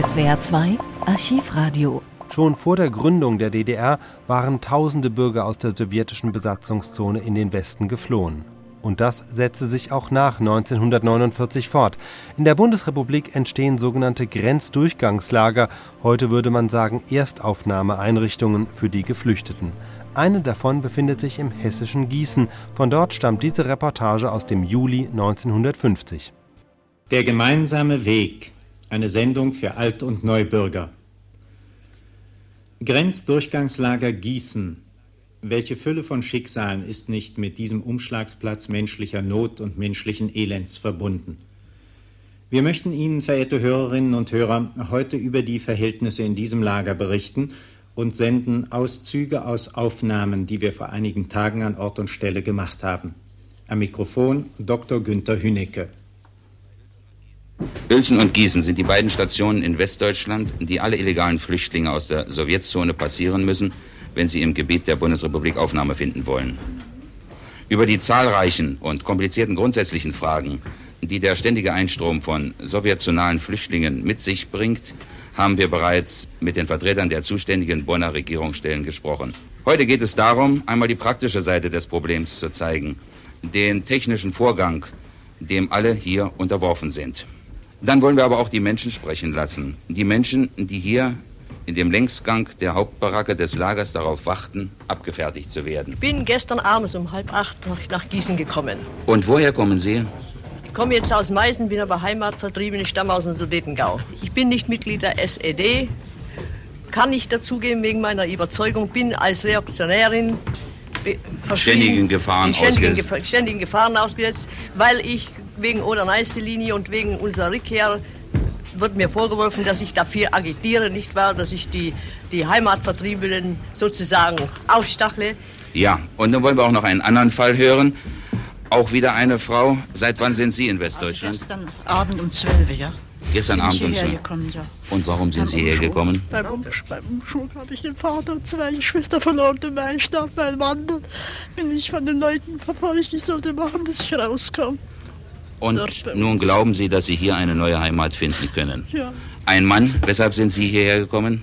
SWR 2 Archivradio. Schon vor der Gründung der DDR waren tausende Bürger aus der sowjetischen Besatzungszone in den Westen geflohen. Und das setzte sich auch nach 1949 fort. In der Bundesrepublik entstehen sogenannte Grenzdurchgangslager, heute würde man sagen Erstaufnahmeeinrichtungen für die Geflüchteten. Eine davon befindet sich im hessischen Gießen. Von dort stammt diese Reportage aus dem Juli 1950. Der gemeinsame Weg, eine Sendung für Alt- und Neubürger. Grenzdurchgangslager Gießen. Welche Fülle von Schicksalen ist nicht mit diesem Umschlagsplatz menschlicher Not und menschlichen Elends verbunden? Wir möchten Ihnen, verehrte Hörerinnen und Hörer, heute über die Verhältnisse in diesem Lager berichten und senden Auszüge aus Aufnahmen, die wir vor einigen Tagen an Ort und Stelle gemacht haben. Am Mikrofon Dr. Günther Hünecke. Uelzen und Gießen sind die beiden Stationen in Westdeutschland, die alle illegalen Flüchtlinge aus der Sowjetzone passieren müssen, wenn sie im Gebiet der Bundesrepublik Aufnahme finden wollen. Über die zahlreichen und komplizierten grundsätzlichen Fragen, die der ständige Einstrom von sowjetionalen Flüchtlingen mit sich bringt, haben wir bereits mit den Vertretern der zuständigen Bonner Regierungsstellen gesprochen. Heute geht es darum, einmal die praktische Seite des Problems zu zeigen, den technischen Vorgang, dem alle hier unterworfen sind. Dann wollen wir aber auch die Menschen sprechen lassen. Die Menschen, die hier in dem Längsgang der Hauptbaracke des Lagers darauf warten, abgefertigt zu werden. Ich bin gestern abends um halb acht nach, Gießen gekommen. Und woher kommen Sie? Ich komme jetzt aus Meißen, bin aber heimatvertrieben, ich stamme aus dem Sudetengau. Ich bin nicht Mitglied der SED, kann nicht dazugeben wegen meiner Überzeugung, bin als Reaktionärin ständigen Gefahren, ständigen, Gefahr, ständigen Gefahren ausgesetzt, weil ich wegen Oder-Neiße-Linie und wegen unserer Rückkehr wird mir vorgeworfen, dass ich dafür agitiere, nicht wahr, dass ich die, die Heimatvertriebenen sozusagen aufstachle. Ja, und dann wollen wir auch noch einen anderen Fall hören. Auch wieder eine Frau. Seit wann sind Sie in Westdeutschland? Also gestern Abend um 12, ja. Gestern Abend um 12. Gekommen, ja. Und warum sind Sie hierher gekommen? Beim, Umsch beim Umschwung habe ich den Vater und zwei Geschwister verloren und mein starb mein Mann. Dann bin ich von den Leuten verfolgt. Ich sollte machen, dass ich rauskomme. Und nun glauben Sie, dass Sie hier eine neue Heimat finden können? Ja. Ein Mann, weshalb sind Sie hierher gekommen?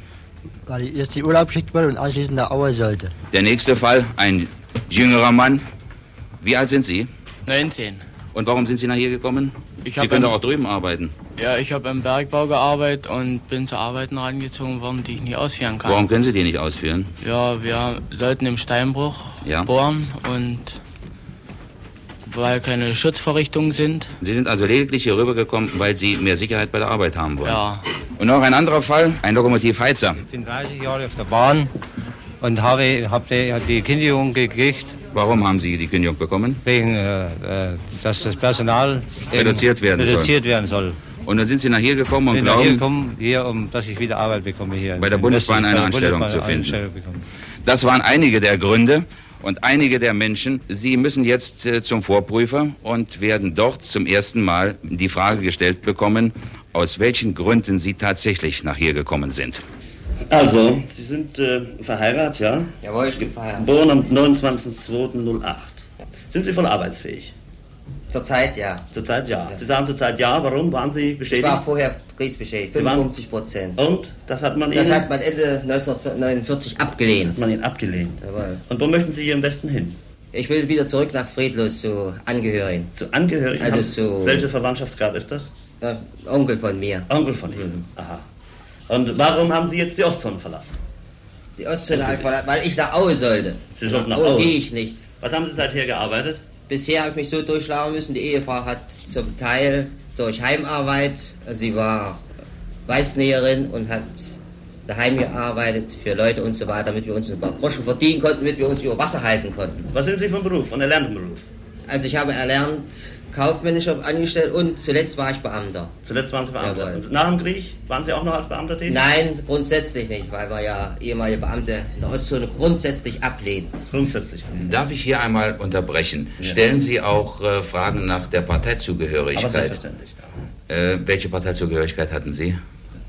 Weil ich erst die Urlaub schickt wurde und anschließend nach Aue sollte. Der nächste Fall, ein jüngerer Mann. Wie alt sind Sie? 19. Und warum sind Sie nach hier gekommen? Ich Sie können doch auch drüben arbeiten. Ja, ich habe im Bergbau gearbeitet und bin zu Arbeiten rangezogen worden, die ich nicht ausführen kann. Warum können Sie die nicht ausführen? Ja, wir sollten im Steinbruch Ja. bohren und weil keine Schutzvorrichtungen sind. Sie sind also lediglich hier rübergekommen, weil Sie mehr Sicherheit bei der Arbeit haben wollen. Ja. Und noch ein anderer Fall, ein Lokomotivheizer. Ich bin 30 Jahre auf der Bahn und habe, habe die, Kündigung gekriegt. Warum haben Sie die Kündigung bekommen? Wegen, äh, äh, dass das Personal Reduziert werden reduziert soll. werden soll. Und dann sind Sie nach hier gekommen und bin glauben, hier gekommen, hier, um, dass ich wieder Arbeit bekomme hier. Bei der Bundesbahn eine Anstellung Bundesbahn zu finden. Anstellung das waren einige der Gründe. Und einige der Menschen, sie müssen jetzt äh, zum Vorprüfer und werden dort zum ersten Mal die Frage gestellt bekommen, aus welchen Gründen sie tatsächlich nach hier gekommen sind. Also, Sie sind äh, verheiratet, ja? Jawohl, ich bin verheiratet. Geboren am 29.02.08. Sind Sie voll arbeitsfähig? Zurzeit ja. Zurzeit ja. Sie sagen zurzeit ja. Warum? Waren Sie Ich bestätigt? war vorher kriegsbeschädigt, Sie waren- 55 Prozent. Und? Das hat man Das Ihnen, hat man Ende 1949 abgelehnt. hat man Ihnen abgelehnt. Jawohl. Und wo möchten Sie hier im Westen hin? Ich will wieder zurück nach Friedlos zu Angehörigen. Zu Angehörigen? Also Haben- zu- Welche Verwandtschaftsgrad ist das? Äh, Onkel von mir. Onkel von Ihnen. Aha. Und warum haben Sie jetzt die Ostzone verlassen? Die Ostzone einfach, weil ich nach Aue sollte. Sie sollten nach Aue Aue. gehe ich nicht. Was haben Sie seither gearbeitet? Bisher habe ich mich so durchschlagen müssen, die Ehefrau hat zum Teil durch Heimarbeit, sie war Weißnäherin und hat daheim gearbeitet für Leute und so weiter, damit wir uns ein paar Groschen verdienen konnten, damit wir uns über Wasser halten konnten. Was sind Sie von Beruf, von erlerntem Beruf? Also ich habe erlernt, kaufmännischer angestellt und zuletzt war ich Beamter. Zuletzt waren Sie Beamter. Jawohl. Und nach dem Krieg waren Sie auch noch als Beamter tätig? Nein, grundsätzlich nicht, weil wir ja ehemalige Beamte in der Ostzone grundsätzlich ablehnt. Grundsätzlich. Darf ich hier einmal unterbrechen? Stellen Sie auch äh, Fragen nach der Aber Parteizugehörigkeit? selbstverständlich. Äh, welche Parteizugehörigkeit hatten Sie?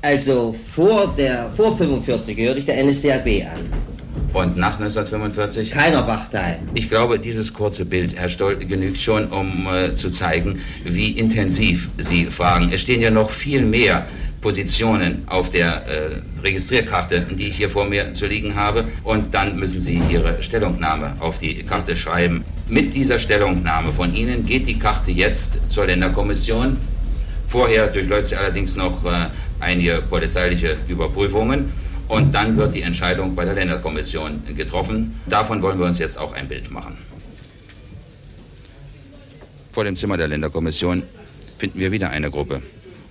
Also vor der vor 45 gehörte ich der NSDAP an. Und nach 1945? Keiner Partei. Ich glaube, dieses kurze Bild, Herr Stoll, genügt schon, um äh, zu zeigen, wie intensiv Sie fragen. Es stehen ja noch viel mehr Positionen auf der äh, Registrierkarte, die ich hier vor mir zu liegen habe. Und dann müssen Sie Ihre Stellungnahme auf die Karte schreiben. Mit dieser Stellungnahme von Ihnen geht die Karte jetzt zur Länderkommission. Vorher durchläuft sie allerdings noch äh, einige polizeiliche Überprüfungen. Und dann wird die Entscheidung bei der Länderkommission getroffen. Davon wollen wir uns jetzt auch ein Bild machen. Vor dem Zimmer der Länderkommission finden wir wieder eine Gruppe.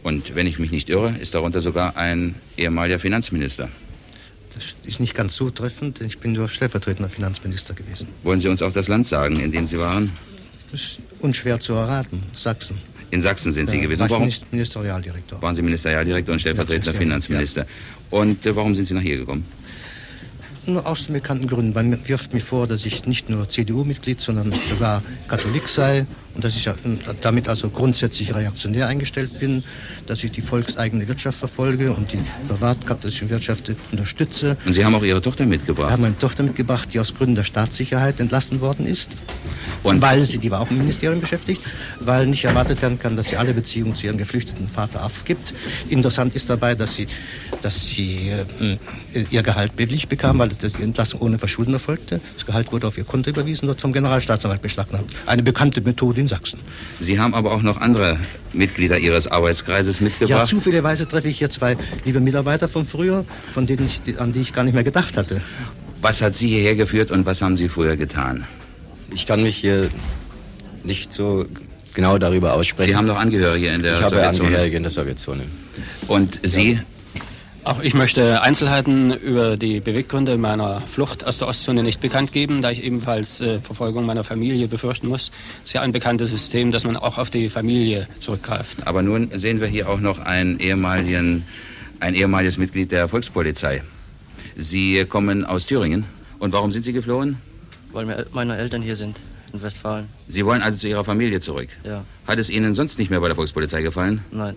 Und wenn ich mich nicht irre, ist darunter sogar ein ehemaliger Finanzminister. Das ist nicht ganz zutreffend. Ich bin nur stellvertretender Finanzminister gewesen. Wollen Sie uns auch das Land sagen, in dem Sie waren? Das ist unschwer zu erraten. Sachsen. In Sachsen sind Sie Ja, gewesen. Warum Ministerialdirektor. waren Sie Ministerialdirektor und stellvertretender Finanzminister? Und äh, warum sind Sie nach hier gekommen? Nur aus den bekannten Gründen. Man wirft mir vor, dass ich nicht nur CDU-Mitglied, sondern sogar Katholik sei und dass ich ja, äh, damit also grundsätzlich reaktionär eingestellt bin, dass ich die volkseigene Wirtschaft verfolge und die privatkapitalistischen Wirtschaft unterstütze. Und Sie haben auch Ihre Tochter Wir mitgebracht. haben eine Tochter mitgebracht, die aus Gründen der Staatssicherheit entlassen worden ist. Und weil sie, die war auch im Ministerium beschäftigt, weil nicht erwartet werden kann, dass sie alle Beziehungen zu ihrem geflüchteten Vater aufgibt. Interessant ist dabei, dass sie, dass sie äh, ihr Gehalt billig bekam, weil die Entlassung ohne Verschulden erfolgte. Das Gehalt wurde auf ihr Konto überwiesen, dort vom Generalstaatsanwalt beschlagnahmt. Eine bekannte Methode in Sachsen. Sie haben aber auch noch andere Mitglieder Ihres Arbeitskreises Ja, mitgebracht. zufälligerweise treffe ich hier zwei liebe Mitarbeiter von früher, von denen ich, an die ich gar nicht mehr gedacht hatte. was hat Sie hierher geführt und was haben Sie früher getan? Ich kann mich hier nicht so genau darüber aussprechen. Sie haben doch Angehörige in der Ich habe Sowjetzone. Angehörige in der Sowjetzone. Und Sie? Auch ich möchte Einzelheiten über die Beweggründe meiner Flucht aus der Ostzone nicht bekannt geben, da ich ebenfalls äh, Verfolgung meiner Familie befürchten muss. Es ist ja ein bekanntes System, dass man auch auf die Familie zurückgreift. Aber nun sehen wir hier auch noch einen ehemaligen, ein ehemaliges Mitglied der Volkspolizei. Sie kommen aus Thüringen. Und warum sind Sie geflohen? Weil meine Eltern hier sind, in Westfalen. Sie wollen also zu Ihrer Familie zurück. Ja, Hat es Ihnen sonst nicht mehr bei der Volkspolizei gefallen? nein.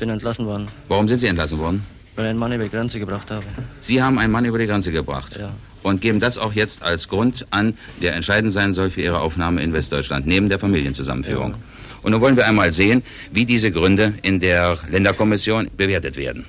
Bin entlassen worden, Warum sind Sie entlassen worden? Weil ich einen Mann über die Grenze gebracht habe. Sie haben einen Mann über die Grenze gebracht. Ja. Und geben das auch jetzt als Grund an, der entscheidend sein soll für Ihre Aufnahme in Westdeutschland, neben der Familienzusammenführung. Und nun wollen wir einmal sehen, wie diese Gründe in der Länderkommission bewertet werden.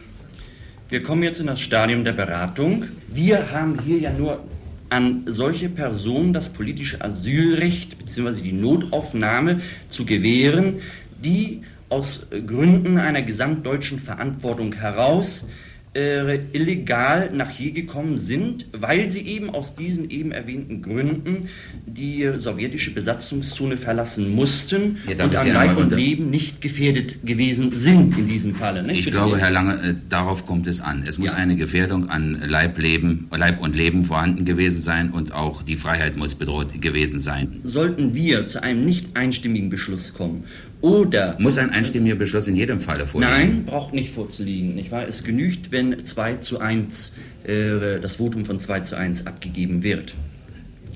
Wir kommen jetzt in das Stadium der Beratung. Wir haben hier ja nur an solche Personen das politische Asylrecht bzw. die Notaufnahme zu gewähren, die aus Gründen einer gesamtdeutschen Verantwortung heraus äh, illegal nach hier gekommen sind, weil sie eben aus diesen eben erwähnten Gründen die sowjetische Besatzungszone verlassen mussten darf und an Leib und Leben nicht gefährdet gewesen sind in diesem Falle. ne? Ich Bitte glaube. Herr Lange, äh, darauf kommt es an. Es muss eine Gefährdung an Leib, Leben, Leib und Leben vorhanden gewesen sein und auch die Freiheit muss bedroht gewesen sein. Sollten wir zu einem nicht einstimmigen Beschluss kommen oder... Muss ein einstimmiger Beschluss in jedem Falle vorliegen? Nein, braucht nicht vorzuliegen. Nicht wahr? Es genügt, wenn 2 zu 1, äh, das Votum von 2 zu 1 abgegeben wird.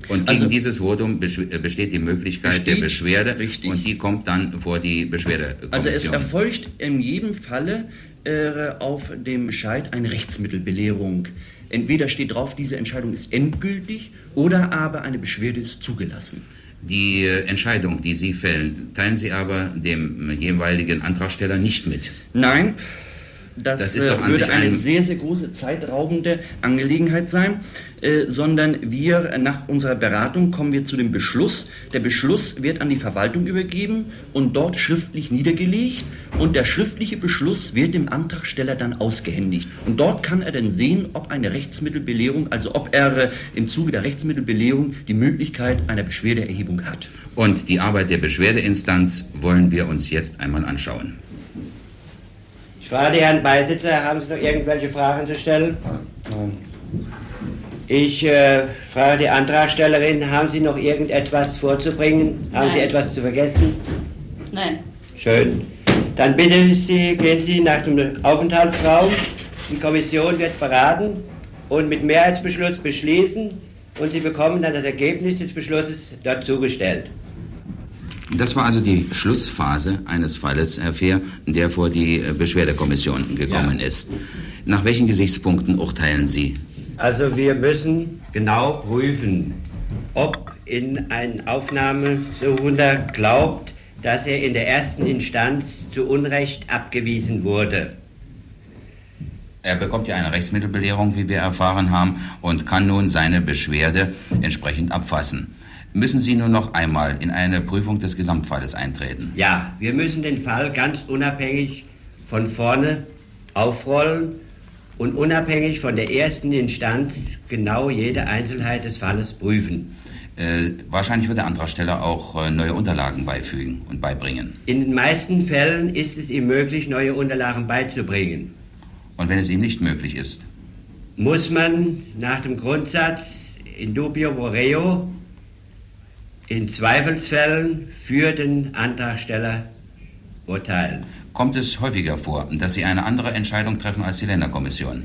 Und gegen Also- dieses Votum äh, besteht die Möglichkeit der Besteht, Beschwerde und die kommt dann vor die Beschwerdekommission. Also es erfolgt in jedem Falle äh, auf dem Bescheid eine Rechtsmittelbelehrung. Entweder steht drauf, diese Entscheidung ist endgültig oder aber eine Beschwerde ist zugelassen. Die äh, Entscheidung, die Sie fällen, teilen Sie aber dem jeweiligen Antragsteller nicht mit. Nein, das, Das äh, würde eine ein- sehr, sehr große zeitraubende Angelegenheit sein, äh, sondern wir äh, nach unserer Beratung kommen wir zu dem Beschluss. Der Beschluss wird an die Verwaltung übergeben und dort schriftlich niedergelegt und der schriftliche Beschluss wird dem Antragsteller dann ausgehändigt. Und dort kann er dann sehen, ob eine Rechtsmittelbelehrung, also ob er äh, im Zuge der Rechtsmittelbelehrung die Möglichkeit einer Beschwerdeerhebung hat. Und die Arbeit der Beschwerdeinstanz wollen wir uns jetzt einmal anschauen. Ich frage die Herren Beisitzer, haben Sie noch irgendwelche Fragen zu stellen? Ich äh, frage die Antragstellerin, haben Sie noch irgendetwas vorzubringen? Haben Sie Nein. etwas zu vergessen? Nein. Schön. Dann bitte ich Sie, gehen Sie nach dem Aufenthaltsraum. Die Kommission wird beraten und mit Mehrheitsbeschluss beschließen und Sie bekommen dann das Ergebnis des Beschlusses dort zugestellt. Das war also die Schlussphase eines Falles, Herr Fehr, der vor die äh, Beschwerdekommission gekommen ist. Nach welchen Gesichtspunkten urteilen Sie? Also wir müssen genau prüfen, ob in ein Aufnahmesuchender glaubt, dass er in der ersten Instanz zu Unrecht abgewiesen wurde. Er bekommt ja eine Rechtsmittelbelehrung, wie wir erfahren haben, und kann nun seine Beschwerde entsprechend abfassen. Müssen Sie nur noch einmal in eine Prüfung des Gesamtfalles eintreten? Ja, wir müssen den Fall ganz unabhängig von vorne aufrollen und unabhängig von der ersten Instanz genau jede Einzelheit des Falles prüfen. Äh, wahrscheinlich wird der Antragsteller auch äh, neue Unterlagen beifügen und beibringen. In den meisten Fällen ist es ihm möglich, neue Unterlagen beizubringen. Und wenn es ihm nicht möglich ist? Muss man nach dem Grundsatz in dubio pro reo in Zweifelsfällen für den Antragsteller urteilen. Kommt es häufiger vor, dass Sie eine andere Entscheidung treffen als die Länderkommission?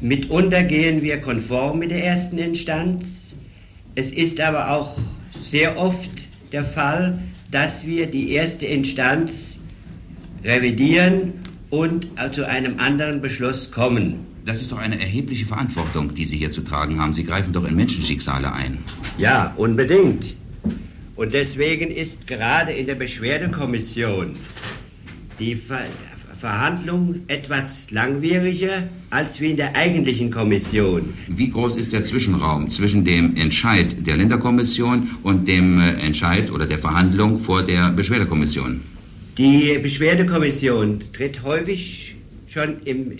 Mitunter gehen wir konform mit der ersten Instanz. Es ist aber auch sehr oft der Fall, dass wir die erste Instanz revidieren und zu einem anderen Beschluss kommen. Das ist doch eine erhebliche Verantwortung, die Sie hier zu tragen haben. Sie greifen doch in Menschenschicksale ein. Ja, unbedingt. Und deswegen ist gerade in der Beschwerdekommission die Ver Verhandlung etwas langwieriger als wie in der eigentlichen Kommission. Wie groß ist der Zwischenraum zwischen dem Entscheid der Länderkommission und dem äh, Entscheid oder der Verhandlung vor der Beschwerdekommission? Die Beschwerdekommission tritt häufig schon im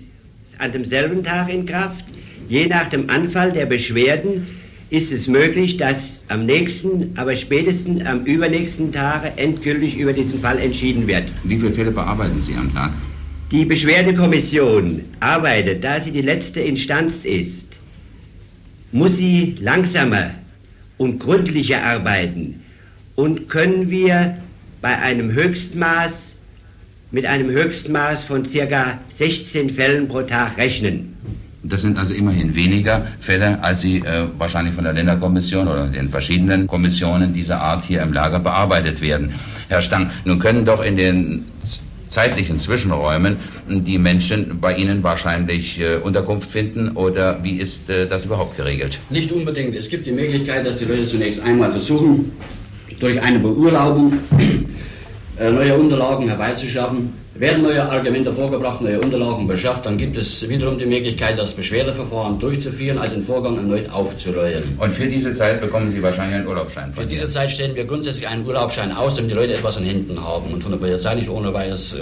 an demselben Tag in Kraft. Je nach dem Anfall der Beschwerden ist es möglich, dass am nächsten, aber spätestens am übernächsten Tage endgültig über diesen Fall entschieden wird. Wie viele Fälle bearbeiten Sie am Tag? Die Beschwerdekommission arbeitet, da sie die letzte Instanz ist, muss sie langsamer und gründlicher arbeiten und können wir bei einem Höchstmaß mit einem Höchstmaß von ca. 16 Fällen pro Tag rechnen. Das sind also immerhin weniger Fälle, als Sie äh, wahrscheinlich von der Länderkommission oder den verschiedenen Kommissionen dieser Art hier im Lager bearbeitet werden. Herr Stang, nun können doch in den zeitlichen Zwischenräumen die Menschen bei Ihnen wahrscheinlich äh, Unterkunft finden oder wie ist äh, das überhaupt geregelt? Nicht unbedingt. Es gibt die Möglichkeit, dass die Leute zunächst einmal versuchen, durch eine Beurlaubung neue Unterlagen herbeizuschaffen. Werden neue Argumente vorgebracht, neue Unterlagen beschafft, dann gibt es wiederum die Möglichkeit, das Beschwerdeverfahren durchzuführen, also den Vorgang erneut aufzurollen. Und für diese Zeit bekommen Sie wahrscheinlich einen Urlaubsschein von Für diese Zeit stellen wir grundsätzlich einen Urlaubsschein aus, damit die Leute etwas in Händen haben und von der Polizei nicht ohne weiteres äh,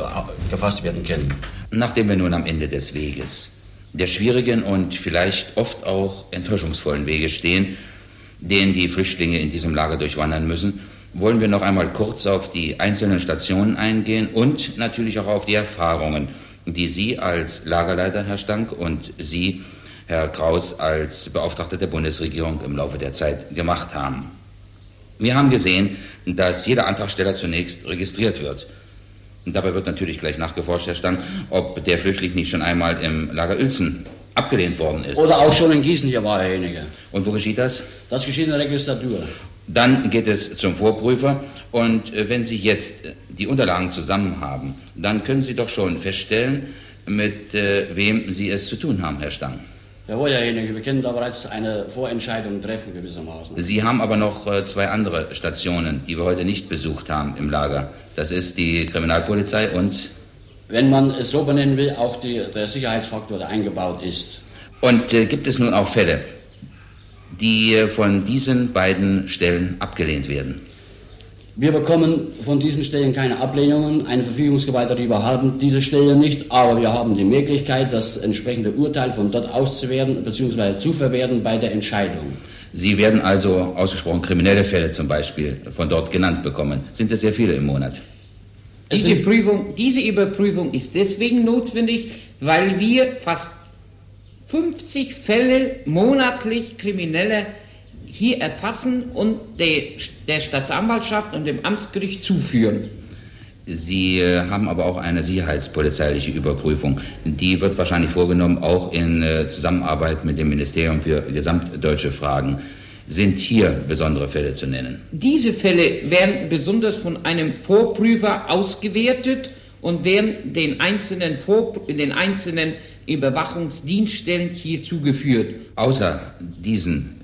gefasst werden können. Nachdem wir nun am Ende des Weges, der schwierigen und vielleicht oft auch enttäuschungsvollen Wege stehen, den die Flüchtlinge in diesem Lager durchwandern müssen, wollen wir noch einmal kurz auf die einzelnen Stationen eingehen und natürlich auch auf die Erfahrungen, die Sie als Lagerleiter, Herr Stank, und Sie, Herr Kraus, als Beauftragter der Bundesregierung im Laufe der Zeit gemacht haben. Wir haben gesehen, dass jeder Antragsteller zunächst registriert wird. Und dabei wird natürlich gleich nachgeforscht, Herr Stank, ob der Flüchtling nicht schon einmal im Lager Uelzen abgelehnt worden ist. Oder auch schon in Gießen hier war derjenige. Und wo geschieht das? Das geschieht in der Registratur. Dann geht es zum Vorprüfer und äh, wenn Sie jetzt die Unterlagen zusammen haben, dann können Sie doch schon feststellen, mit äh, wem Sie es zu tun haben, Herr Stang. Jawohl, Herr Hennig, wir können da bereits eine Vorentscheidung treffen gewissermaßen. Sie haben aber noch äh, zwei andere Stationen, die wir heute nicht besucht haben im Lager. Das ist die Kriminalpolizei und... Wenn man es so benennen will, auch die, der Sicherheitsfaktor, der eingebaut ist. Und äh, gibt es nun auch Fälle, die von diesen beiden Stellen abgelehnt werden. Wir bekommen von diesen Stellen keine Ablehnungen. Eine Verfügungsgewalt darüber haben diese Stellen nicht, aber wir haben die Möglichkeit, das entsprechende Urteil von dort auszuwerten bzw. zu verwerten bei der Entscheidung. Sie werden also ausgesprochen kriminelle Fälle zum Beispiel von dort genannt bekommen. Sind es sehr viele im Monat? Diese, Prüfung, diese Überprüfung ist deswegen notwendig, weil wir fast 50 Fälle monatlich Kriminelle hier erfassen und der, Staatsanwaltschaft und dem Amtsgericht zuführen. Sie äh, haben aber auch eine sicherheitspolizeiliche Überprüfung. Die wird wahrscheinlich vorgenommen, auch in äh, Zusammenarbeit mit dem Ministerium für gesamtdeutsche Fragen. Sind hier besondere Fälle zu nennen? Diese Fälle werden besonders von einem Vorprüfer ausgewertet und werden den einzelnen, Vor den einzelnen Überwachungsdienststellen hier zugeführt. Außer diesen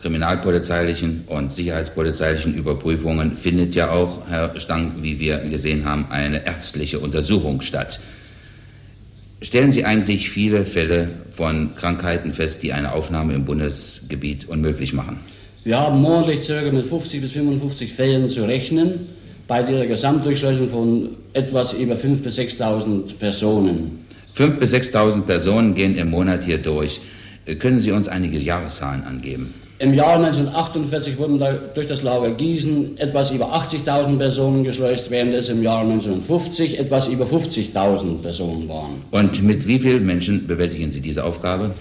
kriminalpolizeilichen und sicherheitspolizeilichen Überprüfungen findet ja auch, Herr Stang, wie wir gesehen haben, eine ärztliche Untersuchung statt. Stellen Sie eigentlich viele Fälle von Krankheiten fest, die eine Aufnahme im Bundesgebiet unmöglich machen? Wir haben monatlich ca. mit 50 bis 55 Fällen zu rechnen, bei der Gesamtdurchschleuchung von etwas über 5.000 bis 6.000 Personen. 5.000 bis 6.000 Personen gehen im Monat hier durch. Können Sie uns einige Jahreszahlen angeben? Im Jahr 1948 wurden durch das Lager Gießen etwas über 80.000 Personen geschleust, während es im Jahr 1950 etwas über 50.000 Personen waren. Und mit wie vielen Menschen bewältigen Sie diese Aufgabe?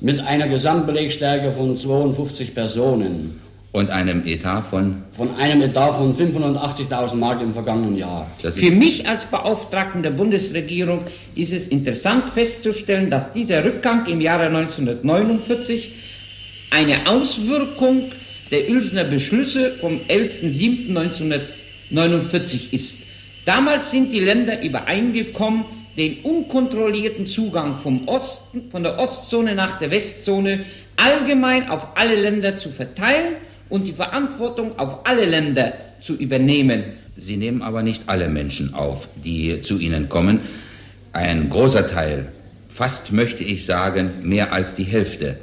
Mit einer Gesamtbelegstärke von 52 Personen. Und einem Etat von? Von einem Etat von 580.000 Mark im vergangenen Jahr. Für mich als Beauftragten der Bundesregierung ist es interessant festzustellen, dass dieser Rückgang im Jahre 1949 eine Auswirkung der Uelsener Beschlüsse vom 11.07.1949 ist. Damals sind die Länder übereingekommen, den unkontrollierten Zugang vom Osten, von der Ostzone nach der Westzone allgemein auf alle Länder zu verteilen und die Verantwortung auf alle Länder zu übernehmen. Sie nehmen aber nicht alle Menschen auf, die zu Ihnen kommen. Ein großer Teil, fast möchte ich sagen, mehr als die Hälfte,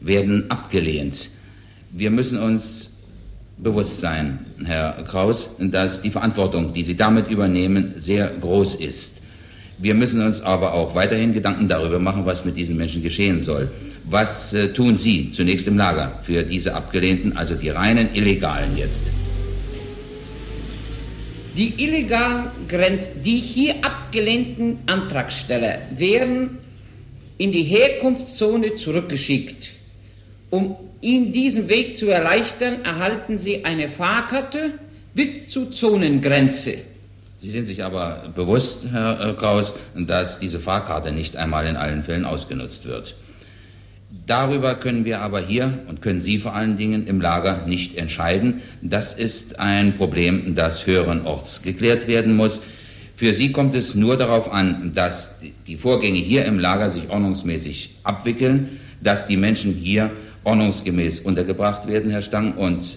werden abgelehnt. Wir müssen uns bewusst sein, Herr Kraus, dass die Verantwortung, die Sie damit übernehmen, sehr groß ist. Wir müssen uns aber auch weiterhin Gedanken darüber machen, was mit diesen Menschen geschehen soll. Was äh, tun Sie zunächst im Lager für diese Abgelehnten, also die reinen Illegalen jetzt? Die illegalen Grenz, die hier abgelehnten Antragsteller werden in die Herkunftszone zurückgeschickt. Um ihnen diesen Weg zu erleichtern, erhalten sie eine Fahrkarte bis zur Zonengrenze. Sie sind sich aber bewusst, Herr Kraus, dass diese Fahrkarte nicht einmal in allen Fällen ausgenutzt wird. Darüber können wir aber hier und können Sie vor allen Dingen im Lager nicht entscheiden. Das ist ein Problem, das höheren Orts geklärt werden muss. Für Sie kommt es nur darauf an, dass die Vorgänge hier im Lager sich ordnungsmäßig abwickeln, dass die Menschen hier ordnungsgemäß untergebracht werden, Herr Stang. Und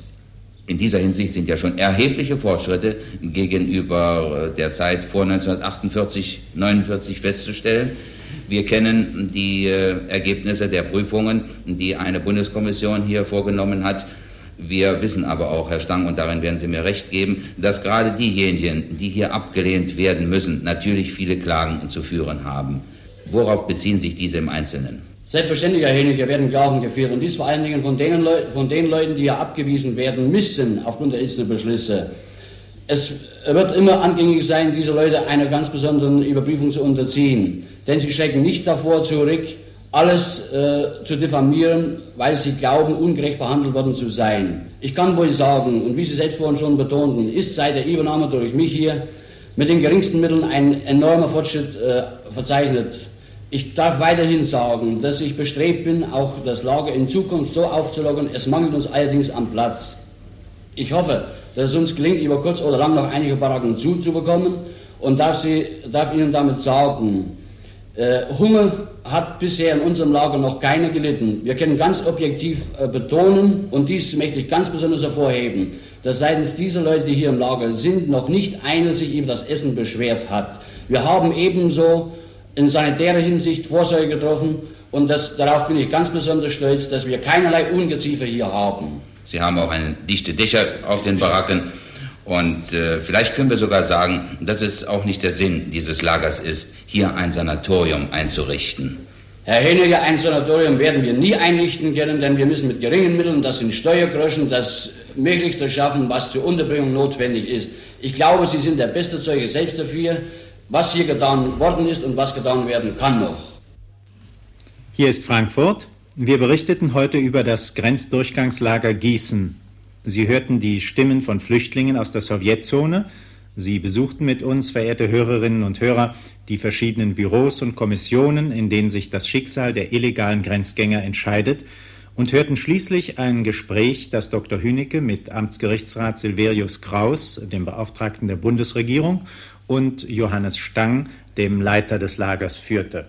in dieser Hinsicht sind ja schon erhebliche Fortschritte gegenüber der Zeit vor 1948, 1949 festzustellen. Wir kennen die äh, Ergebnisse der Prüfungen, die eine Bundeskommission hier vorgenommen hat. Wir wissen aber auch, Herr Stang, und darin werden Sie mir recht geben, dass gerade diejenigen, die hier abgelehnt werden müssen, natürlich viele Klagen zu führen haben. Worauf beziehen sich diese im Einzelnen? Selbstverständlich, Herr Henige, werden Klagen geführt. Und dies vor allen Dingen von, denen Leu von den Leuten, die ja abgewiesen werden müssen aufgrund der einzelnen Beschlüsse. Es wird immer angängig sein, diese Leute einer ganz besonderen Überprüfung zu unterziehen. Denn sie schrecken nicht davor zurück, alles äh, zu diffamieren, weil sie glauben, ungerecht behandelt worden zu sein. Ich kann wohl sagen, und wie Sie selbst vorhin schon betonten, ist seit der Übernahme durch mich hier mit den geringsten Mitteln ein enormer Fortschritt äh, verzeichnet. Ich darf weiterhin sagen, dass ich bestrebt bin, auch das Lager in Zukunft so aufzulockern. Es mangelt uns allerdings am Platz. Ich hoffe, dass es uns gelingt, über kurz oder lang noch einige Baracken zuzubekommen und darf, Sie, darf Ihnen damit sagen, äh, Hunger hat bisher in unserem Lager noch keiner gelitten. Wir können ganz objektiv äh, betonen, und dies möchte ich ganz besonders hervorheben, dass seitens dieser Leute, die hier im Lager sind, noch nicht einer sich über das Essen beschwert hat. Wir haben ebenso in sanitärer Hinsicht Vorsorge getroffen und das, darauf bin ich ganz besonders stolz, dass wir keinerlei Ungeziefer hier haben. Sie haben auch eine dichte Dächer auf den Baracken und äh, vielleicht können wir sogar sagen, dass es auch nicht der Sinn dieses Lagers ist, hier ein Sanatorium einzurichten. Herr Henniger, ein Sanatorium werden wir nie einrichten können, denn wir müssen mit geringen Mitteln, das sind Steuergroschen, das Möglichste schaffen, was zur Unterbringung notwendig ist. Ich glaube, Sie sind der beste Zeuge selbst dafür, was hier getan worden ist und was getan werden kann noch. Hier ist Frankfurt. Wir berichteten heute über das Grenzdurchgangslager Gießen. Sie hörten die Stimmen von Flüchtlingen aus der Sowjetzone. Sie besuchten mit uns, verehrte Hörerinnen und Hörer, die verschiedenen Büros und Kommissionen, in denen sich das Schicksal der illegalen Grenzgänger entscheidet, und hörten schließlich ein Gespräch, das Dr. Hünecke mit Amtsgerichtsrat Silverius Kraus, dem Beauftragten der Bundesregierung, und Johannes Stang, dem Leiter des Lagers, führte.